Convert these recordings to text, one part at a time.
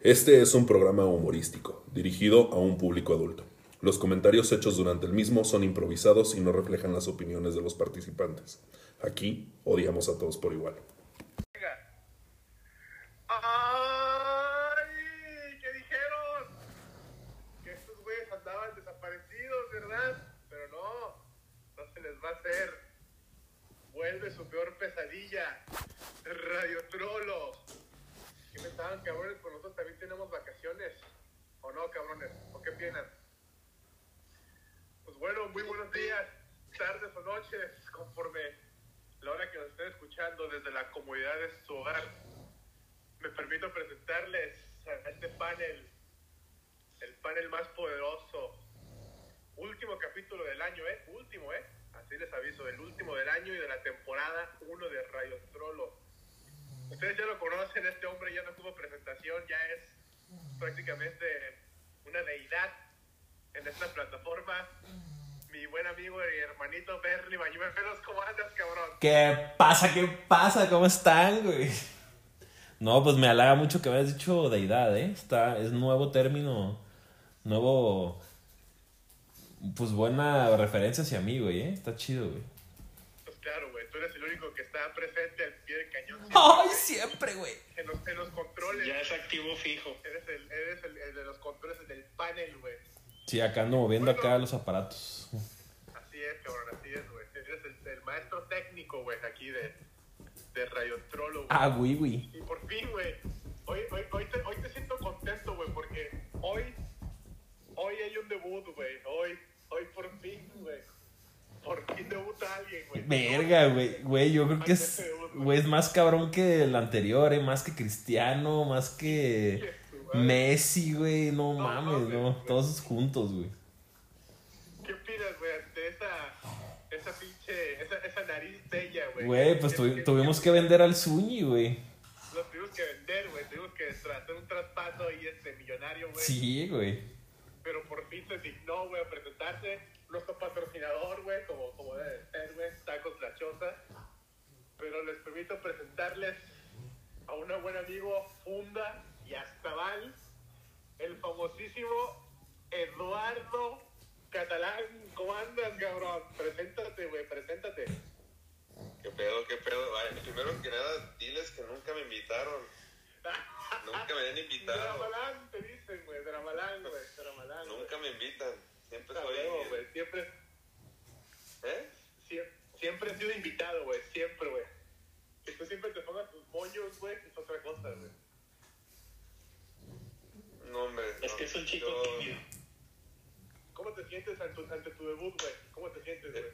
Este es un programa humorístico, dirigido a un público adulto. Los comentarios hechos durante el mismo son improvisados y no reflejan las opiniones de los participantes. Aquí odiamos a todos por igual. ¡Ay! ¿Qué dijeron? Que estos güeyes andaban desaparecidos, ¿verdad? Pero no, no se les va a hacer. Vuelve su peor pesadilla. Radio Trollo. ¿Qué pensaban, cabrones? Pues nosotros también tenemos vacaciones. ¿O no, cabrones? ¿O qué piensan? Pues bueno, muy buenos días, tardes o noches, conforme la hora que nos estén escuchando desde la comodidad de hogar. Me permito presentarles a este panel, el panel más poderoso. Último capítulo del año, ¿eh? Último, ¿eh? Así les aviso, el último del año y de la temporada 1 de Radio Trollo. Ustedes ya lo conocen, este hombre ya no tuvo presentación, ya es prácticamente una deidad en esta plataforma. Mi buen amigo y hermanito Bernie Bañuelos, ¿cómo andas, cabrón? ¿Qué pasa? ¿Qué pasa? ¿Cómo están, güey? No, pues me halaga mucho que hayas dicho deidad, ¿eh? Está, es nuevo término, nuevo, pues buena referencia hacia mí, güey, ¿eh? Está chido, güey. Pues claro, güey, tú eres el único que está presente al pie del cañón. ¡Ay, siempre, güey! En los, en los controles. Ya es activo fijo. Eres, el, eres el, el de los controles, el del panel, güey. Sí, acá ando moviendo acá los aparatos. Así es, cabrón, así es, güey. Eres el, el maestro técnico, güey, aquí de, de Radio Trollo, güey. Ah, güey, güey. Y por fin, güey. Hoy, hoy, hoy, te, hoy te siento contento, güey, porque hoy, hoy hay un debut, güey. Hoy, hoy por fin, güey. Por fin debuta alguien, güey. Verga, güey. Güey, yo creo que es, güey, es más cabrón que el anterior, ¿eh? Más que Cristiano, más que Messi, güey. No No mames, no. güey. Todos juntos, güey. ¿Qué opinas, güey, ante esa, esa pinche, esa, esa nariz bella, güey? Güey, pues tuvi- tuvimos que vender al Zuni, güey. Lo tuvimos que vender, güey. Tuvimos que hacer un traspaso ahí este millonario, güey. Sí, güey. Pero por fin se dignó, güey, a presentarse. Nuestro patrocinador, güey, como, como debe ser, güey, Tacos La Choza. Pero les permito presentarles a un buen amigo, Funda y Astabal, el famosísimo Eduardo Catalán. ¿Cómo andas, cabrón? Preséntate, güey, preséntate. ¿Qué pedo, qué pedo? Ay, primero que nada, diles que nunca me invitaron. Nunca me han invitado. Dramalán, te dicen, güey, Dramalán, güey, Dramalán. güey. Nunca me invitan. Siempre A soy. huevo, güey, siempre, ¿Eh? siempre, siempre he sido invitado, güey, siempre, güey. Que tú siempre te pongas tus moños, güey, es otra cosa, güey. No, hombre. Es no. que es un chico Yo- tímido. ¿Cómo te sientes ante tu, ante tu debut, güey? ¿Cómo te sientes, güey?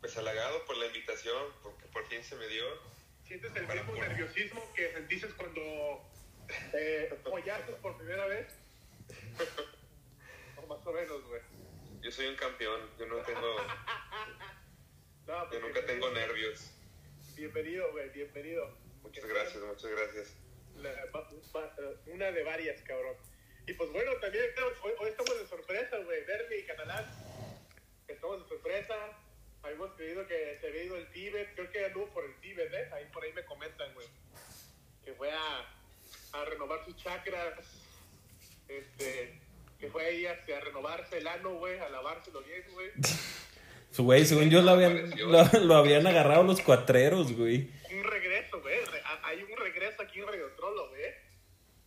Pues halagado por la invitación, porque por fin se me dio. ¿Sientes el mismo nerviosismo que sentiste cuando eh, follaste por primera vez? o más o menos, güey. Yo soy un campeón. Yo no tengo. No, Yo pues, nunca tengo nervios. Bienvenido, güey, bienvenido. Muchas gracias, muchas gracias. La- eh, una de varias, cabrón. Y pues bueno, también hoy, hoy estamos de sorpresa, güey. Bernie y Catalán. Estamos de sorpresa. Habíamos creído que se había ido el Tíbet. Creo que anduvo por el Tíbet, ¿eh? Ahí por ahí me comentan, güey. Que fue a, a renovar sus chakras. Este. Que fue ahí a, a renovarse el ano, güey. A lavárselo bien, güey. Su güey, según yo lo habían, lo, lo habían agarrado los cuatreros, güey. un regreso, güey. Hay un regreso aquí en Radio Trollo, güey.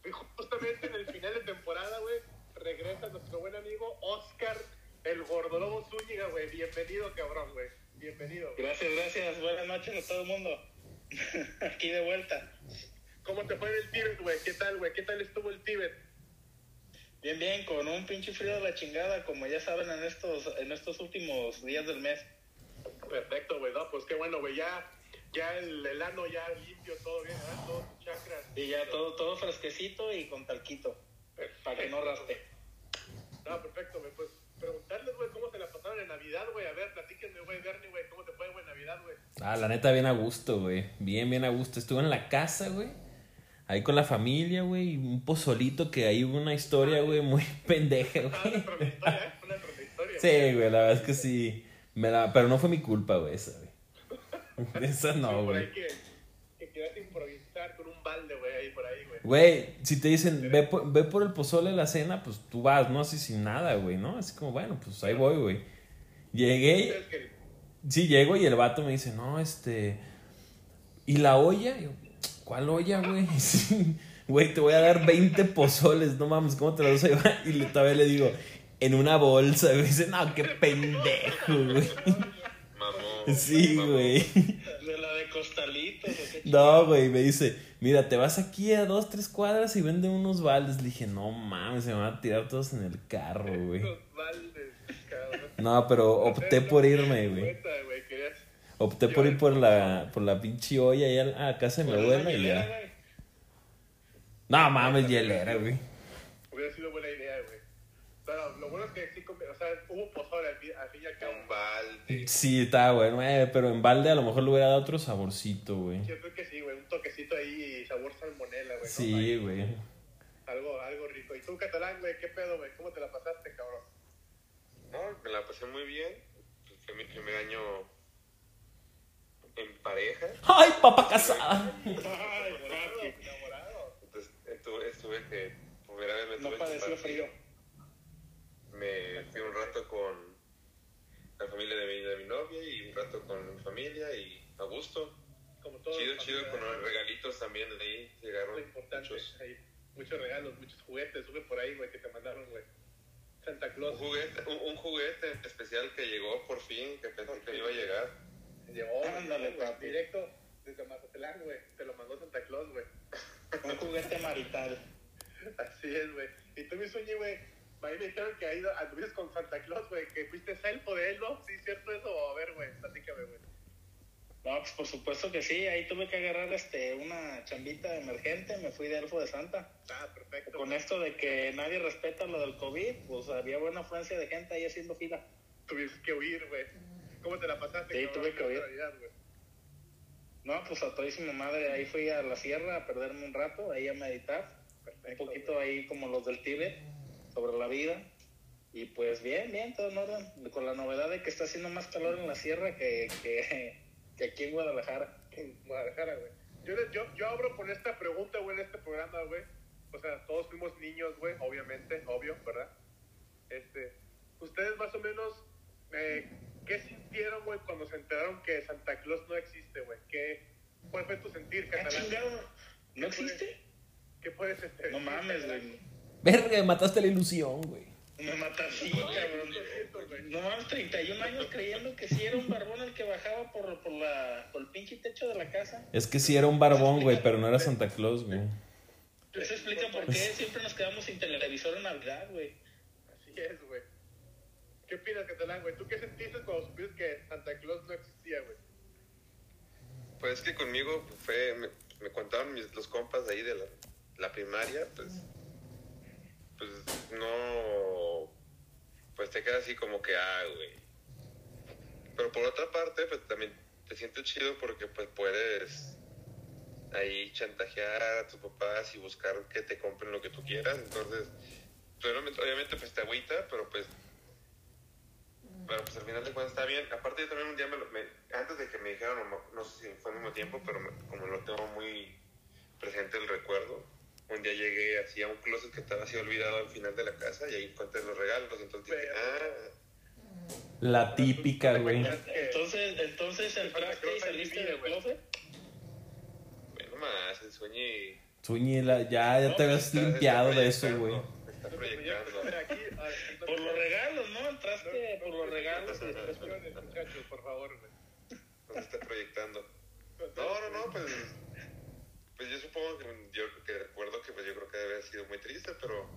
Y justamente en el final de temporada, güey, regresa nuestro buen amigo Oscar, el gordolobo Zúñiga, güey. Bienvenido, cabrón, güey. Bienvenido. Gracias, gracias. Buenas noches a todo el mundo. Aquí de vuelta. ¿Cómo te fue en el Tíbet, güey? ¿Qué tal, güey? ¿Qué tal estuvo el Tíbet? Bien, bien, con un pinche frío de la chingada, como ya saben en estos, en estos últimos días del mes. Perfecto, güey. No, pues qué bueno, güey. Ya, ya el, el ano ya limpio, todo bien, ¿verdad? Todos tus chakras. Y ya todo, todo fresquecito y con talquito. Para que no raspe. No, perfecto, güey. Pues preguntarles, güey, cómo se la pasaron en Navidad, güey. A ver, platíquenme, güey, Bernie, güey, cómo te fue, güey, en Navidad, güey. Ah, la neta, bien a gusto, güey. Bien, bien a gusto. Estuve en la casa, güey. Ahí con la familia, güey. Un pozolito que ahí hubo una historia, güey, muy pendeja, Ah, güey. ¿eh? Sí, güey, la verdad es que sí. Me la... Pero no fue mi culpa, güey, esa, güey. Esa no, güey. que, que improvisar con un balde, güey, ahí por ahí, güey. Güey, si te dicen, ve por, ve por el pozole la cena, pues tú vas, ¿no? Así sin nada, güey, ¿no? Así como, bueno, pues ahí voy, güey. Llegué, sí, llego y el vato me dice, no, este... ¿Y la olla? Y yo, ¿cuál olla, güey? Sí, Güey, te voy a dar 20 pozoles, no mames, ¿cómo te los vas a llevar? Y le, todavía le digo, en una bolsa, güey. Dice, no, qué pendejo, güey. Mamón. Sí, mamón. güey. De la de costalitos, ¿o qué No, güey, me dice, mira, te vas aquí a dos, tres cuadras y venden unos baldes. Le dije, no mames, se me van a tirar todos en el carro, güey. Los baldes. No, pero opté por irme, güey. Opté por ir por la, por la pinche olla ahí a casa de mi abuela y hielera, ya. güey. No mames, hielera, güey. Hubiera sido buena idea, güey. Pero lo bueno es que sí, o sea, hubo pozole al fin, al fin y al cabo. Un balde. Sí, estaba bueno, eh, pero en balde a lo mejor le hubiera dado otro saborcito, güey. Yo creo que sí, güey, un toquecito ahí y sabor salmonela, güey. ¿no? Sí, güey. Algo, algo rico. ¿Y tú, catalán, güey? ¿Qué pedo, güey? ¿Cómo te la pasaste? No, me la pasé muy bien. Fue mi primer año en pareja. ¡Ay, papá casada! Ay, papi. Entonces estuve, estuve que, primera vez me No tuve que padeció frío. Me fui un rato con la familia de mi, de mi novia y un rato con mi familia y a gusto. Como todo. Chido, chido, con los regalitos también de ahí llegaron Muy importante. muchos. Ahí. Muchos regalos, muchos juguetes. Sube por ahí, güey, que te mandaron, güey. Santa Un Claus. juguete, un, un juguete especial que llegó por fin, que pensé que iba a llegar. Llegó, Ándale, güey, papi. directo desde Mazatlán, güey. Te lo mandó Santa Claus, güey. Un juguete marital. Así es, güey. Y tú, mi sueño, güey. A mí me dijeron que ahí anduviste con Santa Claus, güey. Que fuiste elfo de él, ¿no? Sí, ¿cierto eso? A ver, güey. Platícame, güey. No, pues por supuesto que sí. Ahí tuve que agarrar este una chambita emergente. Me fui de elfo de Santa. Ah, perfecto. Con esto de que nadie respeta lo del COVID, pues había buena afluencia de gente ahí haciendo fila. Tuviste que huir, güey. ¿Cómo te la pasaste? Sí, tuve que huir. No, pues a todísima madre. Ahí fui a la sierra a perderme un rato, ahí a meditar. Un Perfecto, poquito ahí como los del Tíbet, sobre la vida. Y pues bien, bien, todo en orden. Con la novedad de que está haciendo más calor en la sierra que, que, que aquí en Guadalajara. en Guadalajara, güey. Yo, yo, yo abro con esta pregunta, güey, en este programa, güey. O sea, todos fuimos niños, güey, obviamente, obvio, ¿verdad? Este, ustedes más o menos, eh, ¿qué sintieron, güey, cuando se enteraron que Santa Claus no existe, güey? ¿Qué, ¿Cuál fue tu sentir, ¿Ah, catalán? chingado? ¿No existe? ¿Qué puedes este, No mames, güey. Verga, mataste la ilusión, güey. Me cabrón. Lo siento, güey. No mames, 31 años creyendo que sí era un barbón el que bajaba por, por, la, por el pinche techo de la casa. Es que sí era un barbón, güey, pero no era Santa Claus, güey. Eso explica por qué siempre nos quedamos sin televisor en Navidad, güey. Así es, güey. ¿Qué opinas, catalán, güey? ¿Tú qué sentiste cuando supiste que Santa Claus no existía, güey? Pues es que conmigo fue, me, me contaron mis, los compas de ahí de la, la primaria, pues, pues no, pues te queda así como que, ah, güey. Pero por otra parte, pues también te sientes chido porque pues puedes ahí chantajear a tus papás y buscar que te compren lo que tú quieras, entonces, obviamente, pues te agüita, pero pues pero pues al final de cuentas está bien. Aparte yo también un día me, lo- antes de que me dijeran, no, sé si fue al mismo tiempo, pero como lo tengo muy presente el recuerdo, un día llegué así a un closet que estaba así olvidado al final de la casa y ahí encontré los regalos. Entonces dije, ah, La típica, güey. Entonces, entonces entraste y saliste del closet. bueno más, el sueño y... Suñi, la- ya, ya te habías limpiado de eso, güey. Está proyectando. Por los regalos, ¿no? Entraste por los regalos. muchachos, por favor, güey. Se está proyectando. No, no, no, pues, pues yo supongo que yo que pues yo creo que debe haber sido muy triste, pero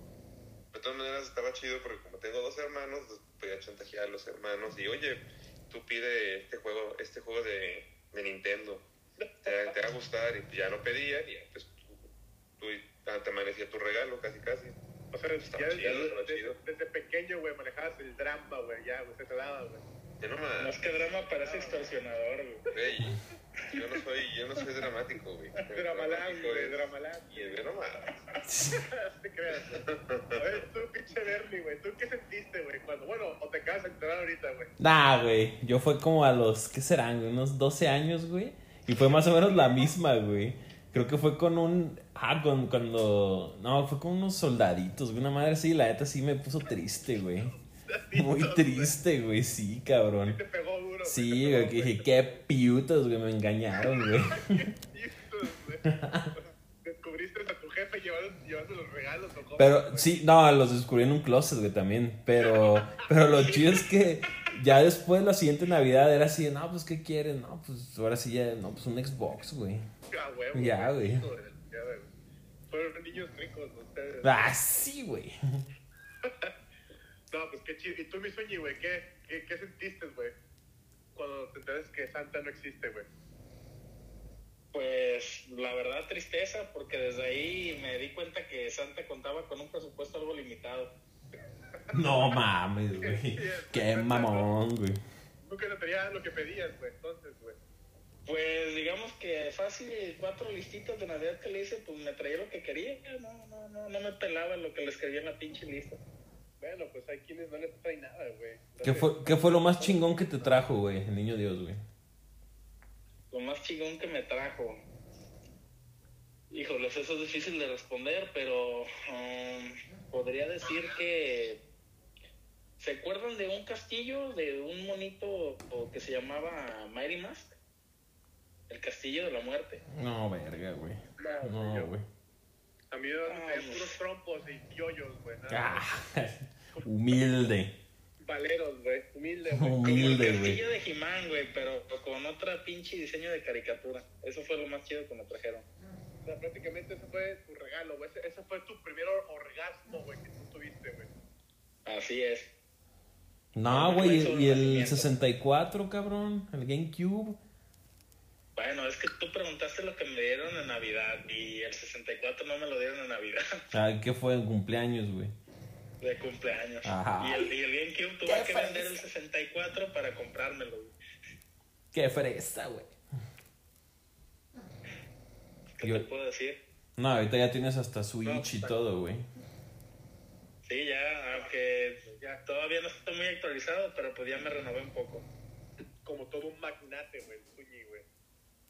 de todas maneras estaba chido porque como tengo dos hermanos, pues, podía chantajear a los hermanos y oye, tú pide este juego, este juego de, de Nintendo, te, te va a gustar y ya lo pedían y ya, pues tú, tú te amanecía tu regalo casi casi. O sea, Estaba ya chido, desde, estaba desde- chido. desde pequeño, güey, manejabas el drama, güey, ya, güey, se te daba, güey. Ya no es más, que drama parece extorsionador, güey. Yo no soy, yo no soy dramático, güey. Dramalán, güey, es- dramalán. Y el ve nomás. No te creas, ver, tú, pinche Bernie, güey, ¿tú qué sentiste, güey? Cuando, bueno, o te acabas de enterar ahorita, güey. Nah, güey. Yo fue como a los, ¿qué serán, güey? Unos 12 años, güey. Y fue más o menos la misma, güey. Creo que fue con un. Ah, con, cuando. No, fue con unos soldaditos, güey. Una madre sí, la neta sí me puso triste, güey. Muy triste, güey, sí, cabrón. Te pegó Sí, güey, que dije, qué piutos, güey, me engañaron, güey. Descubriste a tu jefe llevando, los regalos o cómo, Pero sí, no, los descubrí en un closet, güey, también. Pero, pero lo chido es que ya después, la siguiente Navidad, era así, no, pues, ¿qué quieren? No, pues, ahora sí ya, no, pues, un Xbox, güey. Ah, Ya, güey. chingada, güey. Fueron niños ricos ustedes. Ah, sí, güey. No, pues qué chido. ¿Y tú, mi sueño, güey? ¿Qué, qué, qué sentiste, güey? Cuando te enteras que Santa no existe, güey. Pues la verdad tristeza, porque desde ahí me di cuenta que Santa contaba con un presupuesto algo limitado. No mames, güey. Qué mamón, güey. Nunca te traía lo que pedías, güey. Entonces, güey. Pues digamos que fácil, cuatro listitas de Navidad que le hice, pues me traía lo que quería. No, no, no, no me pelaba lo que le escribía en la pinche lista. Bueno, pues hay quienes no les traen nada, güey. ¿Qué fue, ¿Qué fue lo más chingón que te trajo, güey, el niño Dios, güey? Lo más chingón que me trajo. Híjoles, eso es difícil de responder, pero um, podría decir que. ¿Se acuerdan de un castillo, de un monito que se llamaba Mighty Mask? El castillo de la muerte. No, verga, güey. No, güey. A mí me traían Ah, puros trompos y yoyos, güey. Ah, humilde. Valeros, güey. Humilde, güey. Como Humilde, el güey. castillo de He-Man, güey, pero con otra pinche diseño de caricatura. Eso fue lo más chido que me trajeron. O sea, prácticamente ese fue tu regalo, güey. Ese, ese fue tu primer orgasmo, güey, que tú tuviste, güey. Así es. No, güey, Fue y el nacimiento. 64, cabrón, el GameCube. Bueno, es que tú preguntaste lo que me dieron en Navidad y el 64 no me lo dieron en Navidad Ah, ¿qué fue en cumpleaños, güey? De cumpleaños. Ajá. Y el, y el GameCube tuve que vender el fresa. 64 para comprármelo. güey. Qué fresa, güey. ¿Qué Yo- te puedo decir? No, ahorita ya tienes hasta No, Switch y está- todo, güey. Sí, ya, aunque ya todavía no estoy muy actualizado, pero pues ya me renové un poco. Como todo un magnate, güey, Zuni, güey.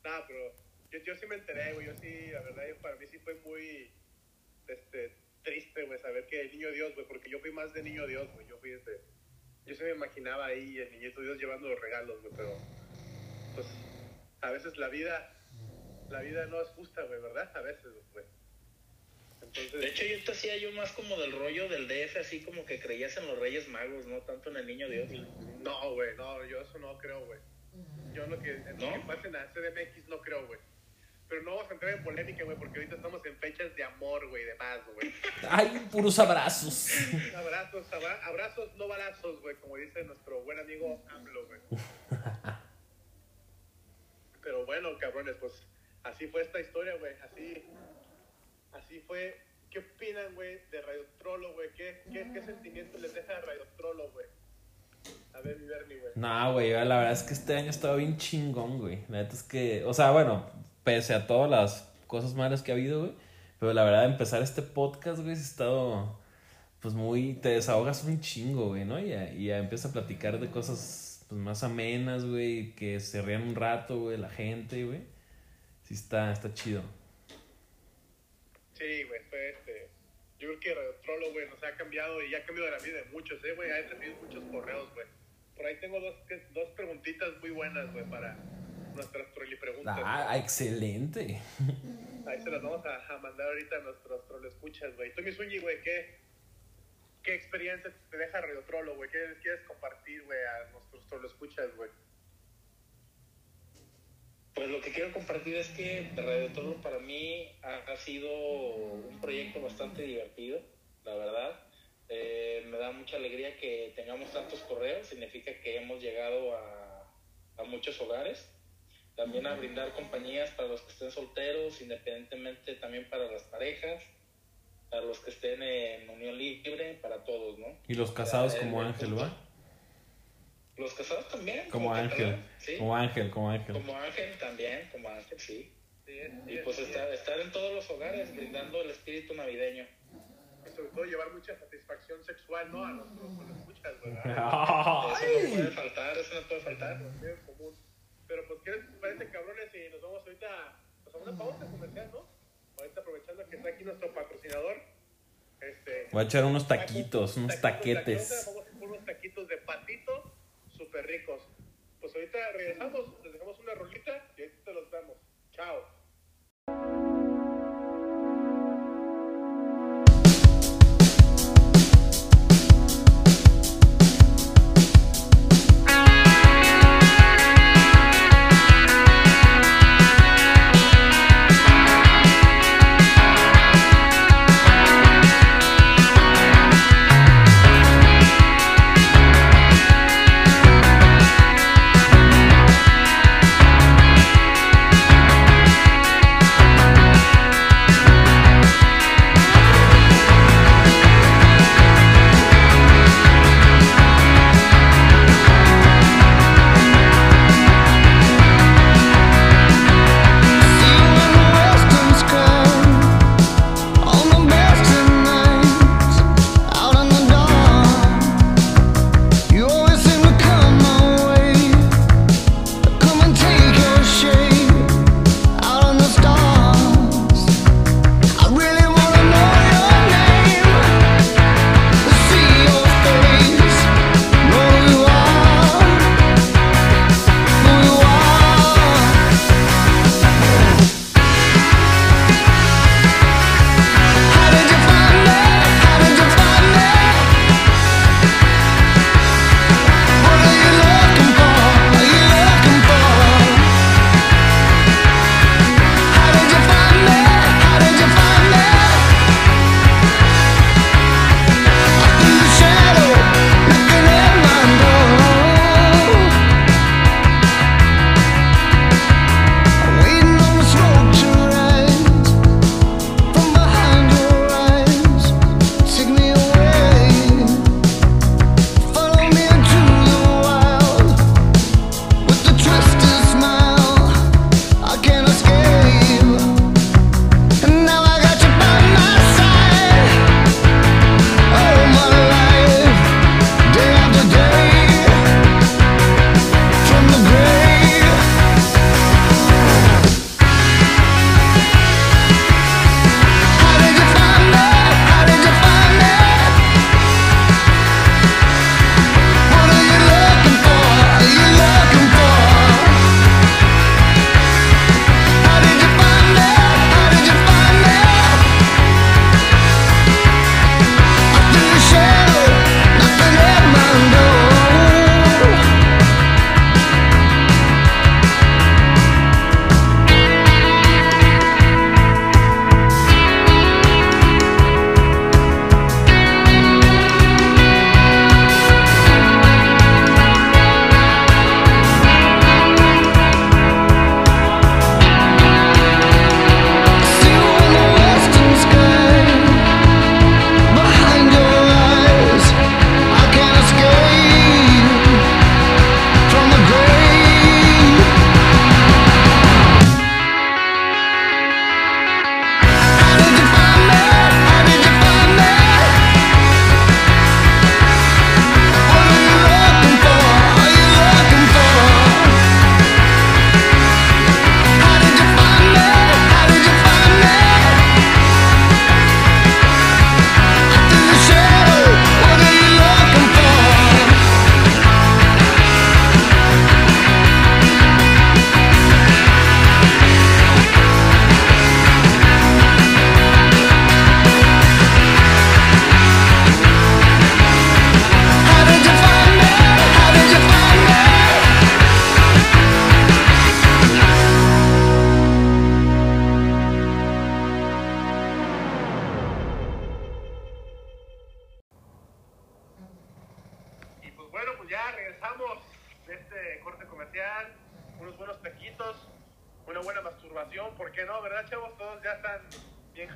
Nada, pero yo, yo sí me enteré, güey. Yo sí, la verdad, yo- para mí sí fue muy este, triste, güey, saber que el niño Dios, güey, porque yo fui más de niño Dios, güey. Yo fui este. Yo se me imaginaba ahí el niñito Dios llevando los regalos, güey, pero. Pues a veces la vida. La vida no es justa, güey, ¿verdad? A veces, güey. Entonces. De hecho, yo te hacía yo más como del rollo del DF, así como que creías en los Reyes Magos, no tanto en el Niño Dios. No, güey, no, yo eso no creo, güey. Yo en lo que, en lo ¿No? que pasa en la CDMX no creo, güey. Pero no vamos a entrar en polémica, güey, porque ahorita estamos en fechas de amor, güey, de paz, güey. Ay, puros abrazos. Abrazos, abra- abrazos, no balazos, güey, como dice nuestro buen amigo AMLO, güey. Pero bueno, cabrones, pues así fue esta historia, güey. Así, así fue. ¿Qué opinan, güey, de Radio Trollo, güey? ¿Qué, qué, ¿Qué sentimiento les deja Radio Trollo, güey? A ver, mi Bernie, güey. No, güey, la verdad es que este año estaba bien chingón, güey. La neta es que, o sea, bueno, pese a todas las cosas malas que ha habido, güey. Pero la verdad, empezar este podcast, güey, ha estado, pues muy, te desahogas un chingo, güey, ¿no? Y ya, ya empiezas a platicar de cosas, pues más amenas, güey, que se rían un rato, güey, la gente, güey. Sí está, está chido. Sí, güey, fue este. Yo creo que Radio Trollo, güey, nos ha cambiado y ha cambiado la vida de muchos, eh, güey. He recibido muchos correos, güey. Por ahí tengo dos, dos preguntitas muy buenas, güey, para nuestras trolli preguntas. Ah, excelente. Ahí se las vamos a, a mandar ahorita a nuestros troll escuchas, güey. Tú, mi Suñi, güey, ¿qué, ¿qué experiencia te deja Radio Trollo, güey? ¿Qué quieres compartir, güey, a nuestros troll escuchas, güey? Pues lo que quiero compartir es que Radio Toro para mí ha, ha sido un proyecto bastante divertido, la verdad. Eh, me da mucha alegría que tengamos tantos correos, significa que hemos llegado a, a muchos hogares. También a brindar compañías para los que estén solteros, independientemente también para las parejas, para los que estén en unión libre, para todos, ¿no? Y los casados Eh, como el Ángel, ¿va? Los casados también. Como que Ángel. ¿sí? Como Ángel, como Ángel. Como Ángel también, como Ángel, sí. Sí, es- sí, Y es- pues estar, estar en todos los hogares, brindando el espíritu navideño. sobre todo llevar mucha satisfacción sexual, ¿no? A nuestros troll escuchas. ¿verdad? Eso no puede faltar, eso no puede faltar. Bien común. Pero pues, ¿qué les parece, cabrones? Y nos vamos ahorita pues, a una pausa comercial, ¿no? aprovechando que está aquí nuestro patrocinador. Este, Voy a echar unos taquitos, unos taquetes. Vamos a hacer unos taquitos de patito súper ricos. Pues ahorita regresamos, les dejamos una rolita y ahorita te los damos. Chao.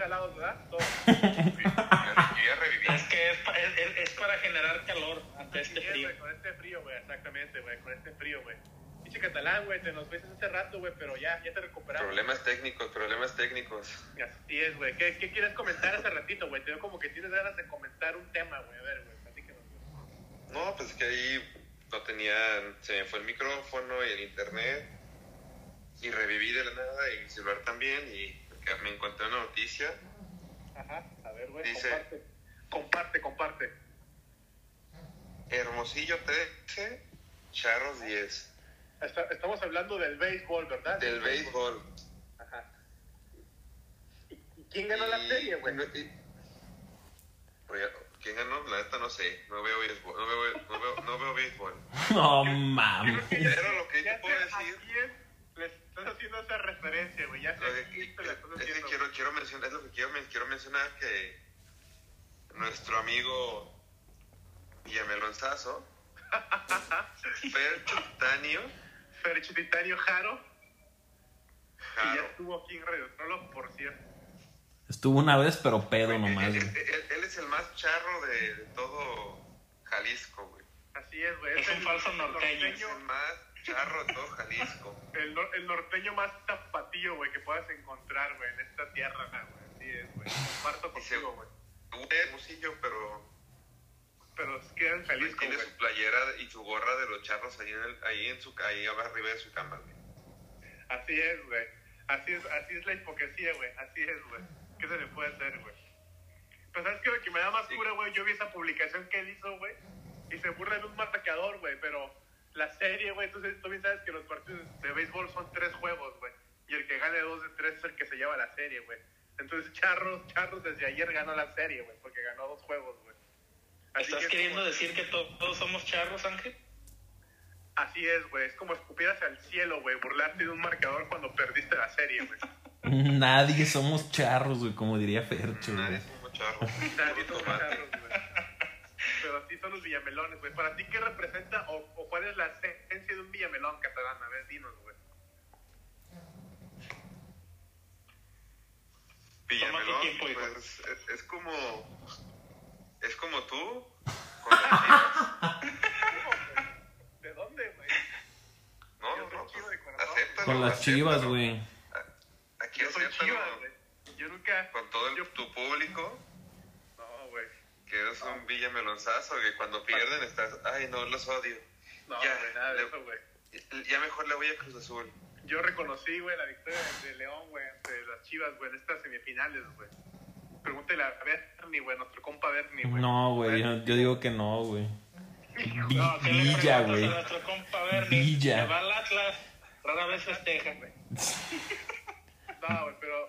Jalados, ¿verdad? Todos. Yo ya reviví. Es que es, es- es- es para generar calor ante este es, frío. güey, con este frío, güey, exactamente, güey, con este frío, güey. Pinche catalán, güey, te nos ves hace rato, güey, pero ya, ya te recuperamos. Problemas técnicos, problemas técnicos. Así es, güey. ¿Qué, ¿Qué quieres comentar hace ratito, güey? Te veo como que tienes ganas de comentar un tema, güey. A ver, güey, platícanos. No, pues que ahí no tenía, se me fue el micrófono y el internet y reviví de la nada y mi celular también y me encontré una noticia. Ajá, a ver, güey, Dice- comparte. Comparte, comparte. Hermosillo 13, Charros 10. Está- estamos hablando del béisbol, ¿verdad? Del béisbol. Ajá. ¿Y y quién ganó la Y- serie, güey? ¿quién ganó? La neta no sé. No veo béisbol. No veo, no veo, no veo béisbol. No mames. Pero lo que ya te puedo decir- ¿A quién le estás haciendo esa referencia, güey? Ya sé Lo a que- quién te la estás es que quiero, quiero mencionar, es lo que quiero, men- quiero mencionar que nuestro amigo Villamelonzazo, Fercho Titanio, Fercho Titanio Jaro, que ya Jaro. estuvo aquí en Radio Trollo, por cierto. Estuvo una vez, pero pedo nomás, él- güey. él- él es el más charro de, de todo Jalisco, güey. Así es, güey. Es un falso norteño. Es el más charro todo Jalisco. El, nor- el norteño más tapatío, güey, que puedas encontrar, güey, en esta tierra, güey. Así es, güey. Comparto contigo, güey. Hermosillo, pero Pero es que en pues, Jalisco, tiene su playera y su gorra de los charros ahí en, el, ahí en su ahí arriba de su cama, güey. Así es, güey. Así es, así es la hipocresía, güey. Así es, güey. ¿Qué se le puede hacer, güey? Pero ¿sabes qué? Lo que me da más Sí. cura, güey, yo vi esa publicación que él hizo, güey, y se burla de un marcador, güey, pero la serie, güey, tú, tú bien sabes que los partidos de béisbol son tres juegos, güey, y el que gane dos de tres es el que se lleva la serie, güey. Entonces, Charros, Charros desde ayer ganó la serie, güey, porque ganó dos juegos, güey. ¿Estás que es queriendo como- decir que to- todos somos charros, Ángel? Así es, güey, es como escupir hacia el cielo, güey, burlarte de un marcador cuando perdiste la serie, güey. Nadie somos charros, güey, como diría Fercho, Nadie güey. es un charro. Nadie tomate. charros, güey. Pero así son los villamelones, güey. ¿Para ti qué representa o, o cuál es la esencia de un villamelón catalán? A ver, dinos, güey. Villamelón, tiempo, pues, es, es como es como tú con las chivas. ¿De dónde, güey? No, Yo no, soy no, chivo pues, Con las chivas, güey. Aquí Yo soy acéptalo chiva, güey. Yo nunca... con todo el- Yo- tu público. Que eres un villamelonzazo, que cuando pierden estás, ay no, los odio. No, Ya, güey, nada de le- eso, güey. Ya mejor le voy a Cruz Azul. Yo reconocí, güey, la victoria de León, güey, ante las chivas, güey, en estas semifinales, güey. Pregúntele a Bernie, güey, nuestro compa Bernie, güey. No, güey, yo, yo digo que no, güey. No, Vi- ¿qué le Villa, güey. a nuestro compa Bernie? Villa. Que va al Atlas, rara vez festeja. No, güey, pero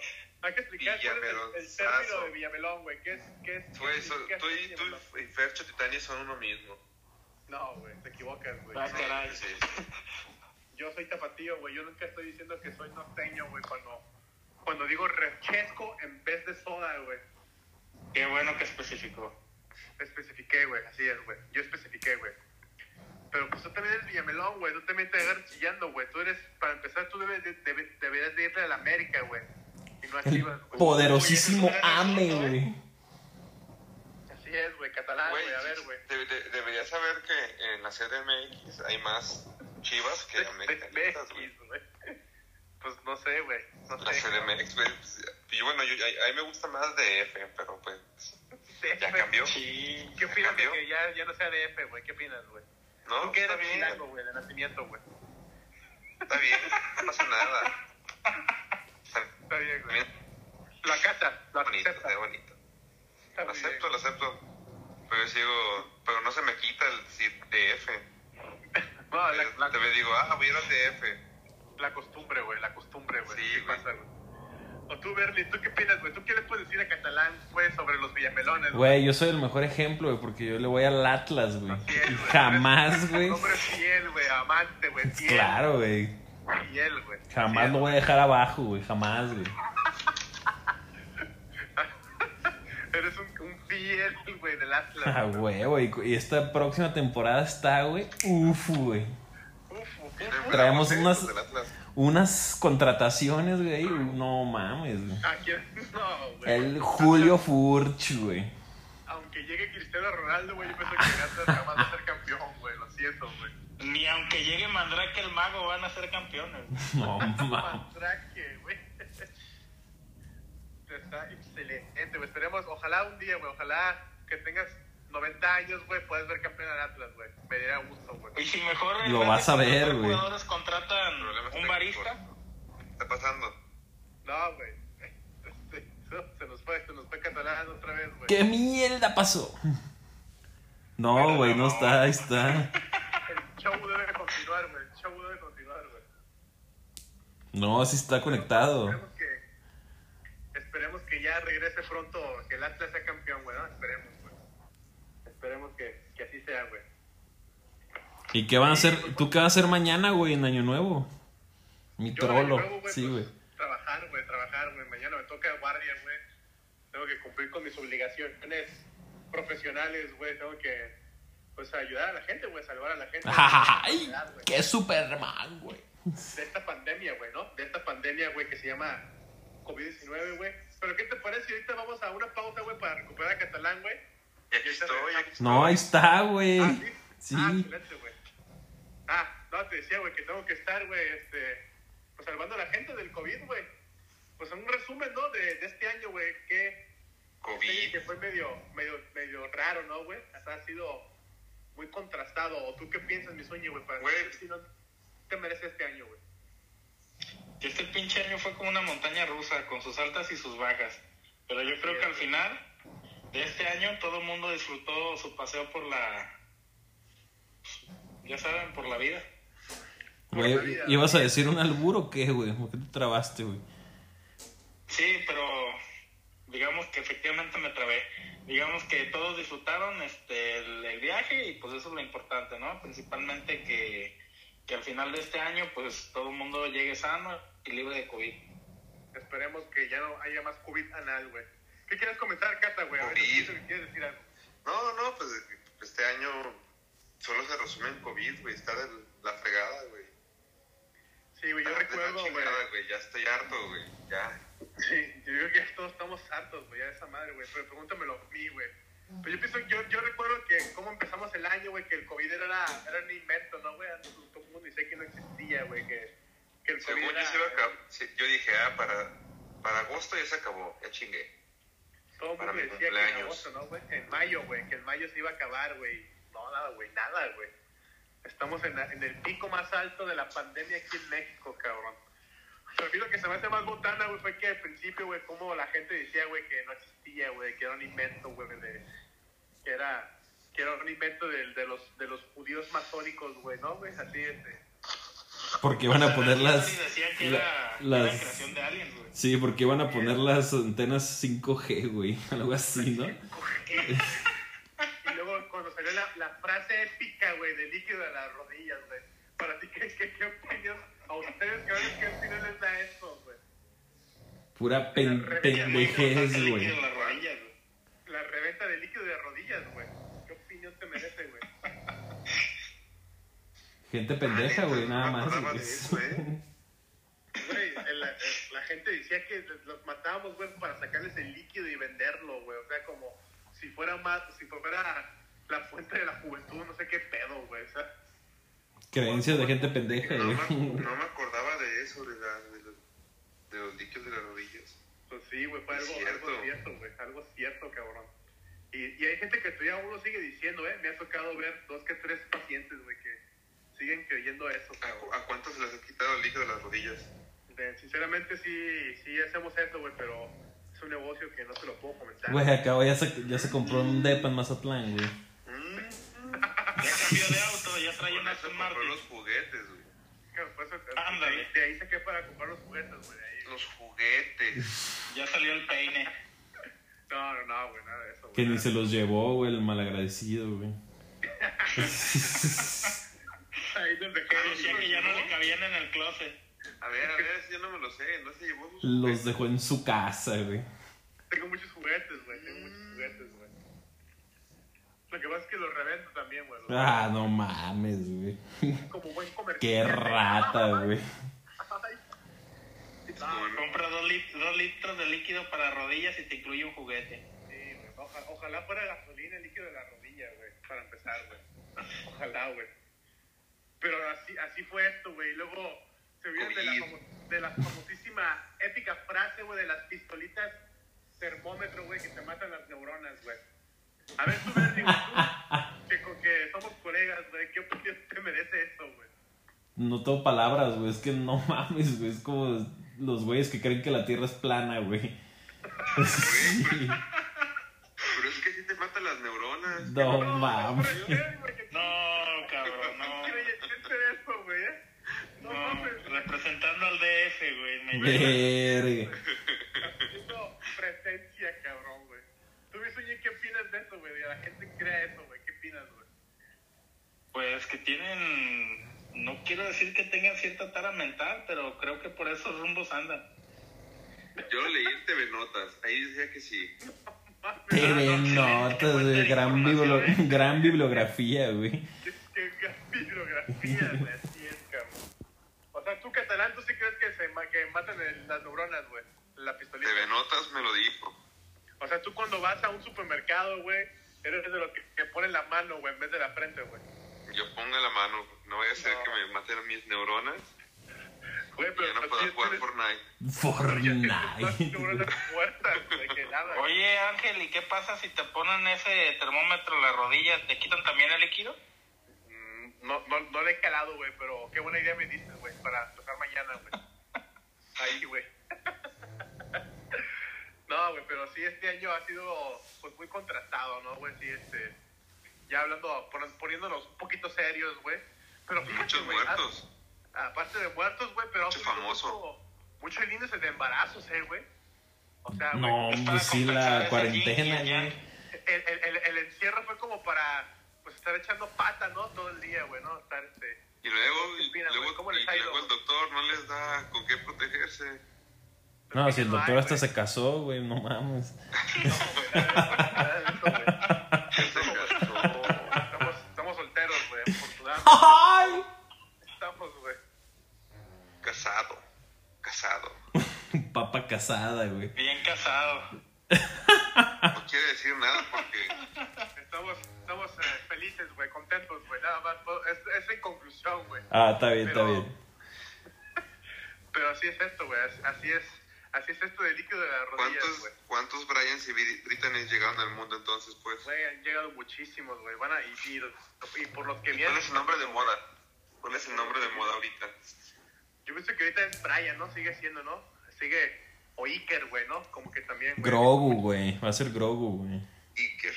hay que explicar cuál es el, término de Villamelón, güey. ¿Qué es? ¿Qué es? Güey, qué so- significa tú, y, tú y Fercho Titania son uno mismo. No, güey, te equivocas, güey. Ah, caray. Sí, Yo soy tapatío, güey. Yo nunca estoy diciendo que soy norteño, güey, cuando, cuando digo refresco en vez de soda, güey. Qué bueno que especificó. Especifiqué, güey, así es, güey. Yo especifiqué, güey. Pero pues tú también eres Villamelón, güey. Tú también te agarras chillando, güey. Tú eres, para empezar, tú debes de, debe- deberías de irle a la América, güey. Y no a El poderosísimo AME, güey. Así es, güey. Catalán, güey. A ver, güey. de- de- deberías saber que en la CDMX hay más chivas que americanistas, güey. Pues no sé, güey. No La sé. CDMX, güey. Y bueno, yo, a, a mí me gusta más DF, pero pues ya cambió. Sí. ¿Qué opinas de que ya, ya no sea DF, güey? ¿Qué opinas, güey? No, Tú que está eres güey, de nacimiento, güey. está bien, no pasa nada. Está bien, güey. Lo acata, lo bonito, acepta. está bonito. Está Lo muy acepto, bien. lo acepto. Pero yo sigo, pero no se me quita el decir DF. No, la, la, Te digo, ah, voy a ir al DF. la costumbre, güey, la costumbre, güey. Sí, ¿Qué güey. pasa, güey? O tú, Bernie, ¿tú qué opinas, güey? ¿Tú qué le puedes decir a Catalán, güey, sobre los villamelones, Güey, yo soy el mejor ejemplo, güey, porque yo le voy al Atlas, güey. Y güey. jamás, güey. Hombre fiel, güey, amante, güey, fiel. Claro, güey. Fiel, güey. Jamás lo voy a dejar abajo, güey. Jamás, güey. Eres un, un fiel, güey, del Atlas. Ah, güey, güey. Y esta próxima temporada está, güey. Uf, güey. Uf, uf, Traemos unas-. Unas contrataciones, güey. No mames, güey. ¿A quién? No, güey. El Julio Furch, güey. Aunque llegue Cristiano Ronaldo, güey, yo pienso que el Atlas jamás va a ser campeón, güey. Lo siento, güey. Ni aunque llegue Mandrake el mago van a ser campeones. No. Mandrake, güey. Está excelente, güey. Esperemos, ojalá un día, güey. Ojalá que tengas 90 años, güey, puedas ver campeón al Atlas, güey. Me daría gusto, güey. Y si mejor Lo vez vas a ver, güey. jugadores contratan un barista. ¿Qué está pasando? No, güey. güey. ¿Qué mierda pasó? No, güey, no está, ahí está. Show debe continuar, güey. El show debe continuar, güey. No, sí está conectado. Esperemos que, esperemos que ya regrese pronto, que el Atlas sea campeón, güey, ¿no? Esperemos, güey. Esperemos que, que así sea, güey. ¿Y qué van a hacer? ¿Tú qué vas a hacer mañana, güey, en Año Nuevo? Mi Yo, trolo. nuevo, güey, Sí, pues, güey. Trabajar, güey, trabajar, güey. Mañana me toca guardia, güey. Tengo que cumplir con mis obligaciones profesionales, güey. Tengo que, pues, ayudar a la gente, güey, salvar a la gente. ¡Ay! ¡Qué Superman, güey! de esta pandemia, güey, ¿no? De esta pandemia, güey, que se llama COVID-19, güey. Pero ¿qué te parece ahorita vamos a una pausa, güey, para recuperar a Catalán, güey? Y aquí estoy, aquí estoy. No, ahí está, güey. Ah, sí. Sí. Ah, excelente, güey. Ah, no, te decía, güey, que tengo que estar, güey, este, pues salvando a la gente del COVID, güey. Pues en un resumen, ¿no? De, de este año, güey, que, COVID. que fue medio, medio, medio raro, ¿no, güey? Hasta ha sido muy contrastado. ¿O tú qué piensas, mi sueño, güey? Para Güey. si no te merece este año, güey. Este pinche año fue como una montaña rusa, con sus altas y sus bajas. Pero yo creo que al final de este año todo el mundo disfrutó su paseo por la... Ya saben, por la vida. Güey, ¿ibas a decir un albur o qué, güey? ¿Por qué te trabaste, güey? Sí, pero digamos que efectivamente me trabé. Digamos que todos disfrutaron este el, el viaje y pues eso es lo importante, ¿no? Principalmente que, que al final de este año pues todo el mundo llegue sano y libre de COVID. Esperemos que ya no haya más COVID anal, güey. ¿Qué quieres comentar, Cata, güey? A ver, ¿quieres decir algo? No, no, pues este año solo se resume en COVID, güey. Está de la fregada, güey. Sí, güey, yo recuerdo, güey. Ya estoy harto, güey. Ya. Sí, yo creo que todos estamos hartos, güey, ya de esa madre, güey. Pero pregúntamelo a mí, güey. Pero yo pienso, yo, yo recuerdo que cómo empezamos el año, güey, que el COVID era, era un invento, ¿no, güey? Todo el mundo decía que no existía, güey, que, que el COVID Según yo, era... se iba a acabar- yo dije, ah, para, para agosto ya se acabó. Ya chingué. Todo el mundo decía que en cumpleaños. agosto, ¿no, güey? En mayo, güey, que en mayo se iba a acabar, güey. No, nada, güey, nada, güey. Estamos en, la- en el pico más alto de la pandemia aquí en México, cabrón. Pero a mí lo que se me hace más botana, güey, fue que al principio, güey, como la gente decía, güey, que no existía, güey, que era un invento, güey, de, que era, que era un invento de, de los, de los judíos masónicos, güey, ¿no, güey? Así, este. Porque van a poner las... Y decían que la- era, las- creación de aliens, güey. Sí, porque van a poner las antenas 5G, güey. Algo así, ¿no? Y luego cuando salió la, la frase épica, güey, de líquido de las rodillas, güey. Para ti, ¿qué, qué, qué opinión? A ustedes, ¿qué, qué opinión les da eso, güey? Pura pen- pendejez, güey. güey. La reventa de líquido de rodillas, güey. ¿Qué opinión te merece, güey? Gente pendeja, güey, No nada más. la gente decía que los matábamos, güey, para sacarles el líquido y venderlo, güey. O sea, como si fuera más, si fuera la fuente de la juventud, no sé qué pedo, güey. O sea, Creencias de gente pendeja, No güey. me, no me acordaba de eso, de, la, de, los, de los líquidos de las rodillas. pues sí, güey, fue Es algo cierto. algo cierto, güey. Algo cierto, cabrón. Y, y hay gente que todavía aún lo sigue diciendo, ¿eh? Me ha tocado ver dos que tres pacientes, güey, que siguen creyendo eso, ¿A, cabrón. a cuántos se les ha quitado el líquido de las rodillas? De- sinceramente sí, sí hacemos eso, güey, pero es un negocio que no se lo puedo comentar. Güey, acabo, ya se, ya se compró un depa en Mazatlán, güey. Mm, Ya cambió de auto, ya trae con una Aston compró Martin. los juguetes, güey. Pues, de, Ándale. ahí- de ahí saqué para comprar los juguetes, güey. Los juguetes. Ya salió el peine. No, no, no, güey, nada de eso, güey. Que ni se los llevó, güey, el malagradecido, güey. Ahí les dejé. Ah, Decía que ya no le cabían en el closet. A ver, a ver, si yo no me lo sé. No se llevó sus Los dejó en su casa, güey. Tengo muchos juguetes, güey. Tengo muchos juguetes, güey. Lo que pasa es que los revendo también, güey. Ah, no mames, güey. Como buen comerciante. Qué rata, güey. Compra dos, lit- dos litros de líquido para rodillas y te incluye un juguete. Sí, güey. Oja- ojalá fuera gasolina líquido de la rodilla, güey. Para empezar, güey. Ojalá, güey. Pero así, así fue esto, güey. Y luego se olvidan de la, de la famosísima, épica frase, güey, de las pistolitas termómetro, güey, que te matan las neuronas, güey. A ver, tú, Bernie, güey, tú, que, con que somos colegas, güey, ¿qué opinión te merece eso, güey? No tengo palabras, güey. Es que no mames, güey. Es como los güeyes que creen que la tierra es plana, güey. Sí. Pero las neuronas. No mames. No, cabrón, no. eso, güey. No No, mames. representando al DF, güey. me- Verga. Haciendo presencia, cabrón, güey. Sueño, ¿qué opinas de eso, güey? La gente crea eso, güey. ¿Qué opinas, güey? Pues que tienen, no quiero decir que tengan cierta tara mental, pero creo que por esos rumbos andan. Yo lo leí en TV Notas. Ahí decía que sí. TV Notas, güey. Gran, biblo- gran bibliografía, güey. Qué, qué gran bibliografía, güey. Así es, cabrón. O sea, tú, catalán, ¿tú sí crees que, se ma- que matan el- las neuronas, güey? La pistolita. TV Notas me lo dijo. O sea, tú cuando vas a un supermercado, güey, eres de los que, que ponen la mano, güey, en vez de la frente, güey. Yo pongo la mano. No vaya a No. que me maten mis neuronas Güey, pero ya no sí jugar tienes- Fortnite. Fortnite. neuronas muertas, güey, que nada. güey. Oye, Ángel, ¿y qué pasa si te ponen ese termómetro en la rodilla? ¿Te quitan también el líquido? Mm, No, no, no le he calado, güey, pero qué buena idea me diste, güey, para empezar mañana, güey. Ahí, güey. No, güey, pero sí, este año ha sido, pues, muy contrastado, ¿no, güey? Sí, este... Ya hablando, pon- poniéndonos un poquito serios, güey. Pero fíjate, Muchos muertos. a- Aparte de muertos, güey, pero... Mucho famoso. Mucho, mucho el índice de embarazos, eh, güey. O sea, güey, No, pues sí, la cuarentena, güey. el, el, el, el encierro fue como para, pues, estar echando pata, ¿no? Todo el día, güey, ¿no? Estar, este... Y luego, ¿Qué y luego, y ha ido? luego el doctor no les da con qué protegerse. No, si el doctor Ay, hasta güey. se casó, güey, no mames. Estamos, estamos solteros, güey, afortunadamente. ¡Ay! Estamos, güey. Casado. Casado. Papa casada, güey. Bien casado. No quiere decir nada porque Estamos, estamos eh, felices, güey, contentos, güey, nada más. Es, es en conclusión, güey. Ah, está bien, está Pero- bien. Pero así es esto, güey, as- así es. Así es esto del líquido de las rodillas, ¿cuántos, güey. cuántos Bryans y Bri- Brittany's llegaron al mundo entonces pues? Güey, han llegado muchísimos, güey. Van a, y, y, y por los que ¿Y vienen. ¿Cuál es el nombre de moda? ¿Cuál es el nombre de moda ahorita? Yo pienso que ahorita es Brian, ¿no? Sigue siendo, ¿no? Sigue. O Iker, güey, ¿no? Como que también. güey. Grogu, güey. Va a ser Grogu, güey. Iker.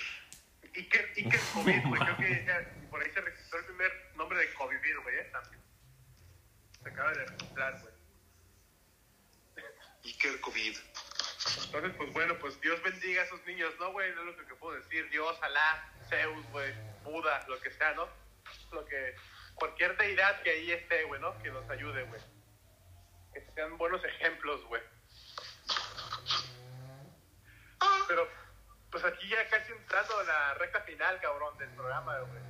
Iker, Iker COVID, güey. Creo que ya por ahí se registró el primer nombre de COVID, güey, ¿eh? También. Se acaba de registrar, güey. Iker COVID. Entonces, pues bueno, pues Dios bendiga a esos niños, ¿no, güey? No es lo que puedo decir. Dios, Alá, Zeus, güey, Buda, lo que sea, ¿no? Lo que... Cualquier deidad que ahí esté, güey, ¿no? Que nos ayude, güey. Que sean buenos ejemplos, güey. Pero, pues aquí ya casi entrando en la recta final, cabrón, del programa, güey.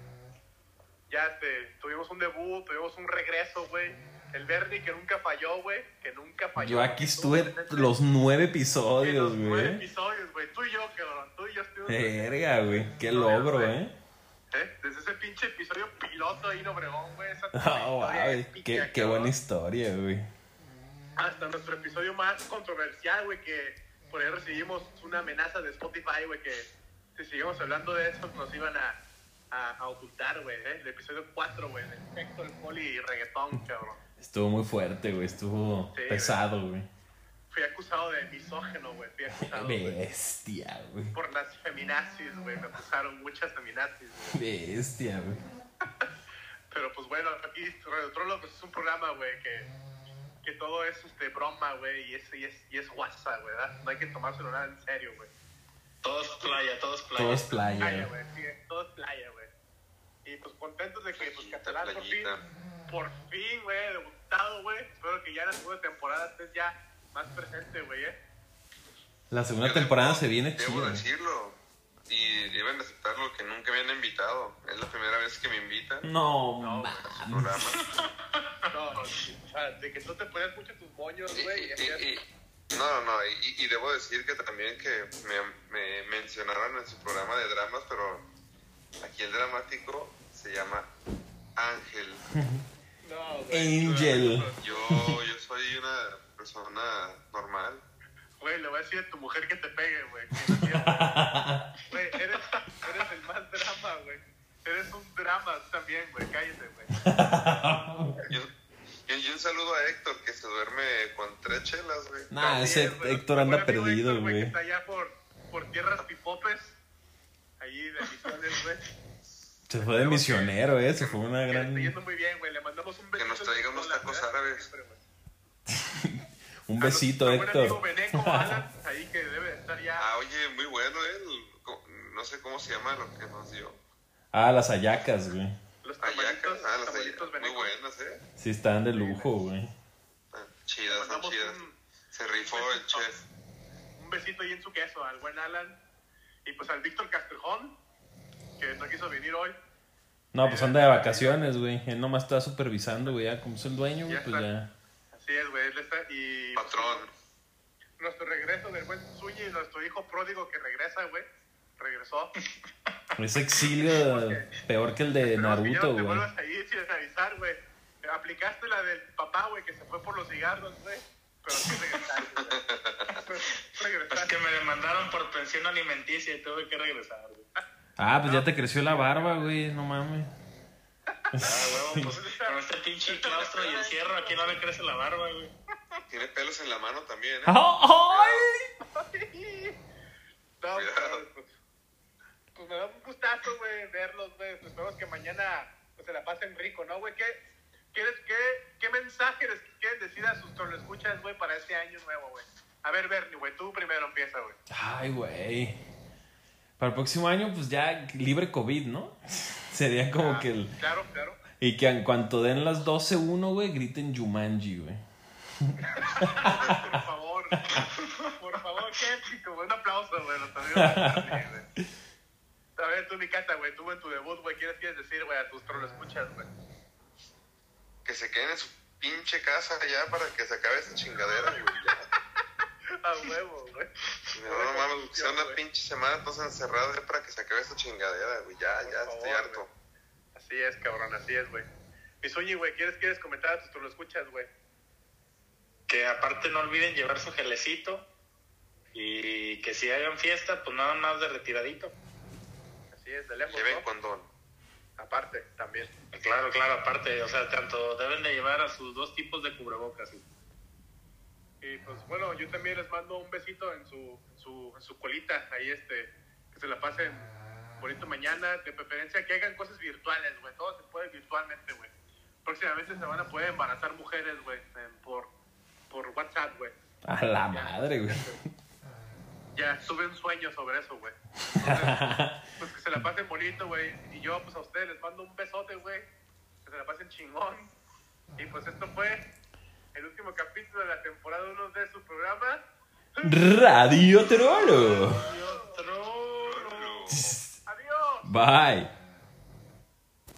Ya, este, tuvimos un debut, tuvimos un regreso, güey. El Bernie que nunca falló, güey. Que nunca falló. Yo aquí estuve los nueve episodios, los nueve güey. episodios, güey. Tú y yo, cabrón. Tú y yo estuvimos. Verga, güey. Qué logro, eh. ¿Eh? Desde ese pinche episodio piloto ahí en Obregón, güey. Esa Oh, wow, épica, qué, buena historia, güey. Hasta nuestro episodio más controversial, güey, que por ahí recibimos una amenaza de Spotify, güey, que si seguimos hablando de eso nos iban a, a, a ocultar, güey, ¿eh? El episodio 4, güey, del sexo, alcohol y reggaetón, cabrón. Estuvo muy fuerte, güey. Estuvo Sí, pesado, güey. Fui acusado de misógeno, güey. Fui acusado Bestia, güey. por las feminazis, güey. Me acusaron muchas feminazis, güey. Bestia, güey. Pero pues bueno, aquí Radio Trollo pues, es un programa, güey, que, que todo es este, broma, güey, y es, y, es, y es WhatsApp, güey, ¿verdad? No hay que tomárselo nada en serio, güey. Todos playa, todos playa. Todo es playa, Playa, güey. sí, todo es playa, güey. Y pues contentos de que pues Catalán por fin, playita. por fin, güey, debutado, güey. Espero que ya en la segunda temporada estés ya más presente, güey, ¿eh? La segunda Yo temporada debo- se viene Debo chida. güey. decirlo. Y deben aceptarlo que nunca me han invitado. Es la primera vez que me invitan No, No, programa. No, o sea, de que tú te ponías mucho tus moños, güey, no, no, y, y debo decir que también que me, me mencionaron en su programa de dramas, pero aquí el dramático se llama Ángel. No, güey. Angel. Yo, yo soy una persona normal. Güey, le voy a decir a tu mujer que te pegue, güey. Güey, eres, eres el más drama, güey. Eres un drama también, güey. Cállate, güey. Y un, y- y un saludo a Héctor que se duerme con tres chelas, güey. Nah, ese. Héctor anda perdido, güey. Está allá por, por tierras pipopes. Ahí ahí de misiones, güey. Se fue de misionero, eh. Se fue una Que gran. está yendo muy bien, güey. Le mandamos un besito. nos traiga unos tacos árabes. Un A besito, buen amigo Héctor. Beneco Alan, ahí que debe de estar ya. Ah, oye, muy bueno él. Co- No sé cómo se llama lo que nos dio. Ah, las ayacas, güey. Los Ayacas, ah, las ayacas. Muy Beneco. buenas, eh. Sí, están de lujo, güey. Están chidas, están chidas. un, Se rifó el chef. un besito ahí en su queso al buen Alan. Y pues al Víctor Castrejón, que no quiso venir hoy. No, pues anda de vacaciones, güey. Él nomás está supervisando, güey. Ya como es el dueño, güey, Ya pues está. ya. Así es, güey. Él está. Y Patrón. nuestro regreso del buen Zúñi, nuestro hijo pródigo que regresa, güey. Regresó. Ese exilio peor que el de Naruto, no te güey. vuelvas a ir sin avisar, güey. Aplicaste la del papá, güey, que se fue por los cigarros, güey. Pero sí regresaste, güey. Es regresaste. que me demandaron por pensión alimenticia y tuve que regresar, güey. Ah, pues ya te creció la barba, güey. No mames. Ah, huevo, pues con este pinche claustro y encierro aquí no le crece la barba, güey. Tiene pelos en la mano también, ¿eh? ¡Ay! No, pues, pues, me da un gustazo, güey, verlos, güey. Pues Esperemos que mañana pues, se la pasen rico, ¿no, güey? ¿Qué, quieres, qué, ¿Qué mensaje les quieren decir a sus lo escuchas, güey, para este año nuevo, güey? A ver, Bernie, güey, tú primero empieza, güey. Ay, güey. Para el próximo año, pues ya libre COVID, ¿no? Sería como Ah, que el. Claro, claro. Y que en cuanto den las 12-1, güey, griten Jumanji, güey. Por favor. Por favor, qué épico, güey. Un aplauso, güey. A ver, tú, mi cata, güey, tú en tu debut, güey, ¿qué les quieres decir, güey, a tus lo escuchas, güey? Que se queden en su pinche casa ya para que se acabe esta chingadera, güey. A huevo, güey. No, no mames, que sea una pinche semana todos encerrados ya para que se acabe esta chingadera, güey. Ya, Por ya, favor, estoy harto. güey. Así es, cabrón, así es, güey. Mi sueño, güey, ¿quieres, ¿quieres comentar a tus lo escuchas, güey? Que aparte no olviden llevar su gelecito y que si hagan fiesta, pues nada más de retiradito. Así es, de lejos, Lleven ¿no? condón. Aparte, también. Claro, claro, aparte, o sea, tanto deben de llevar a sus dos tipos de cubrebocas. ¿sí? Y pues bueno, yo también les mando un besito en su, en su, en su colita, ahí este, que se la pasen bonito mañana, de preferencia que hagan cosas virtuales, güey, todo se puede virtualmente, güey. Próximamente se van a poder embarazar mujeres, güey, por, por WhatsApp, güey. A la madre, güey. Ya tuve un sueño sobre eso, güey. Pues que se la pasen bonito, güey. Y yo, pues a ustedes les mando un besote, güey. Que se la pasen chingón. Y pues esto fue el último capítulo de la temporada 1 de su programa. Radio Trolo. Adiós. Bye.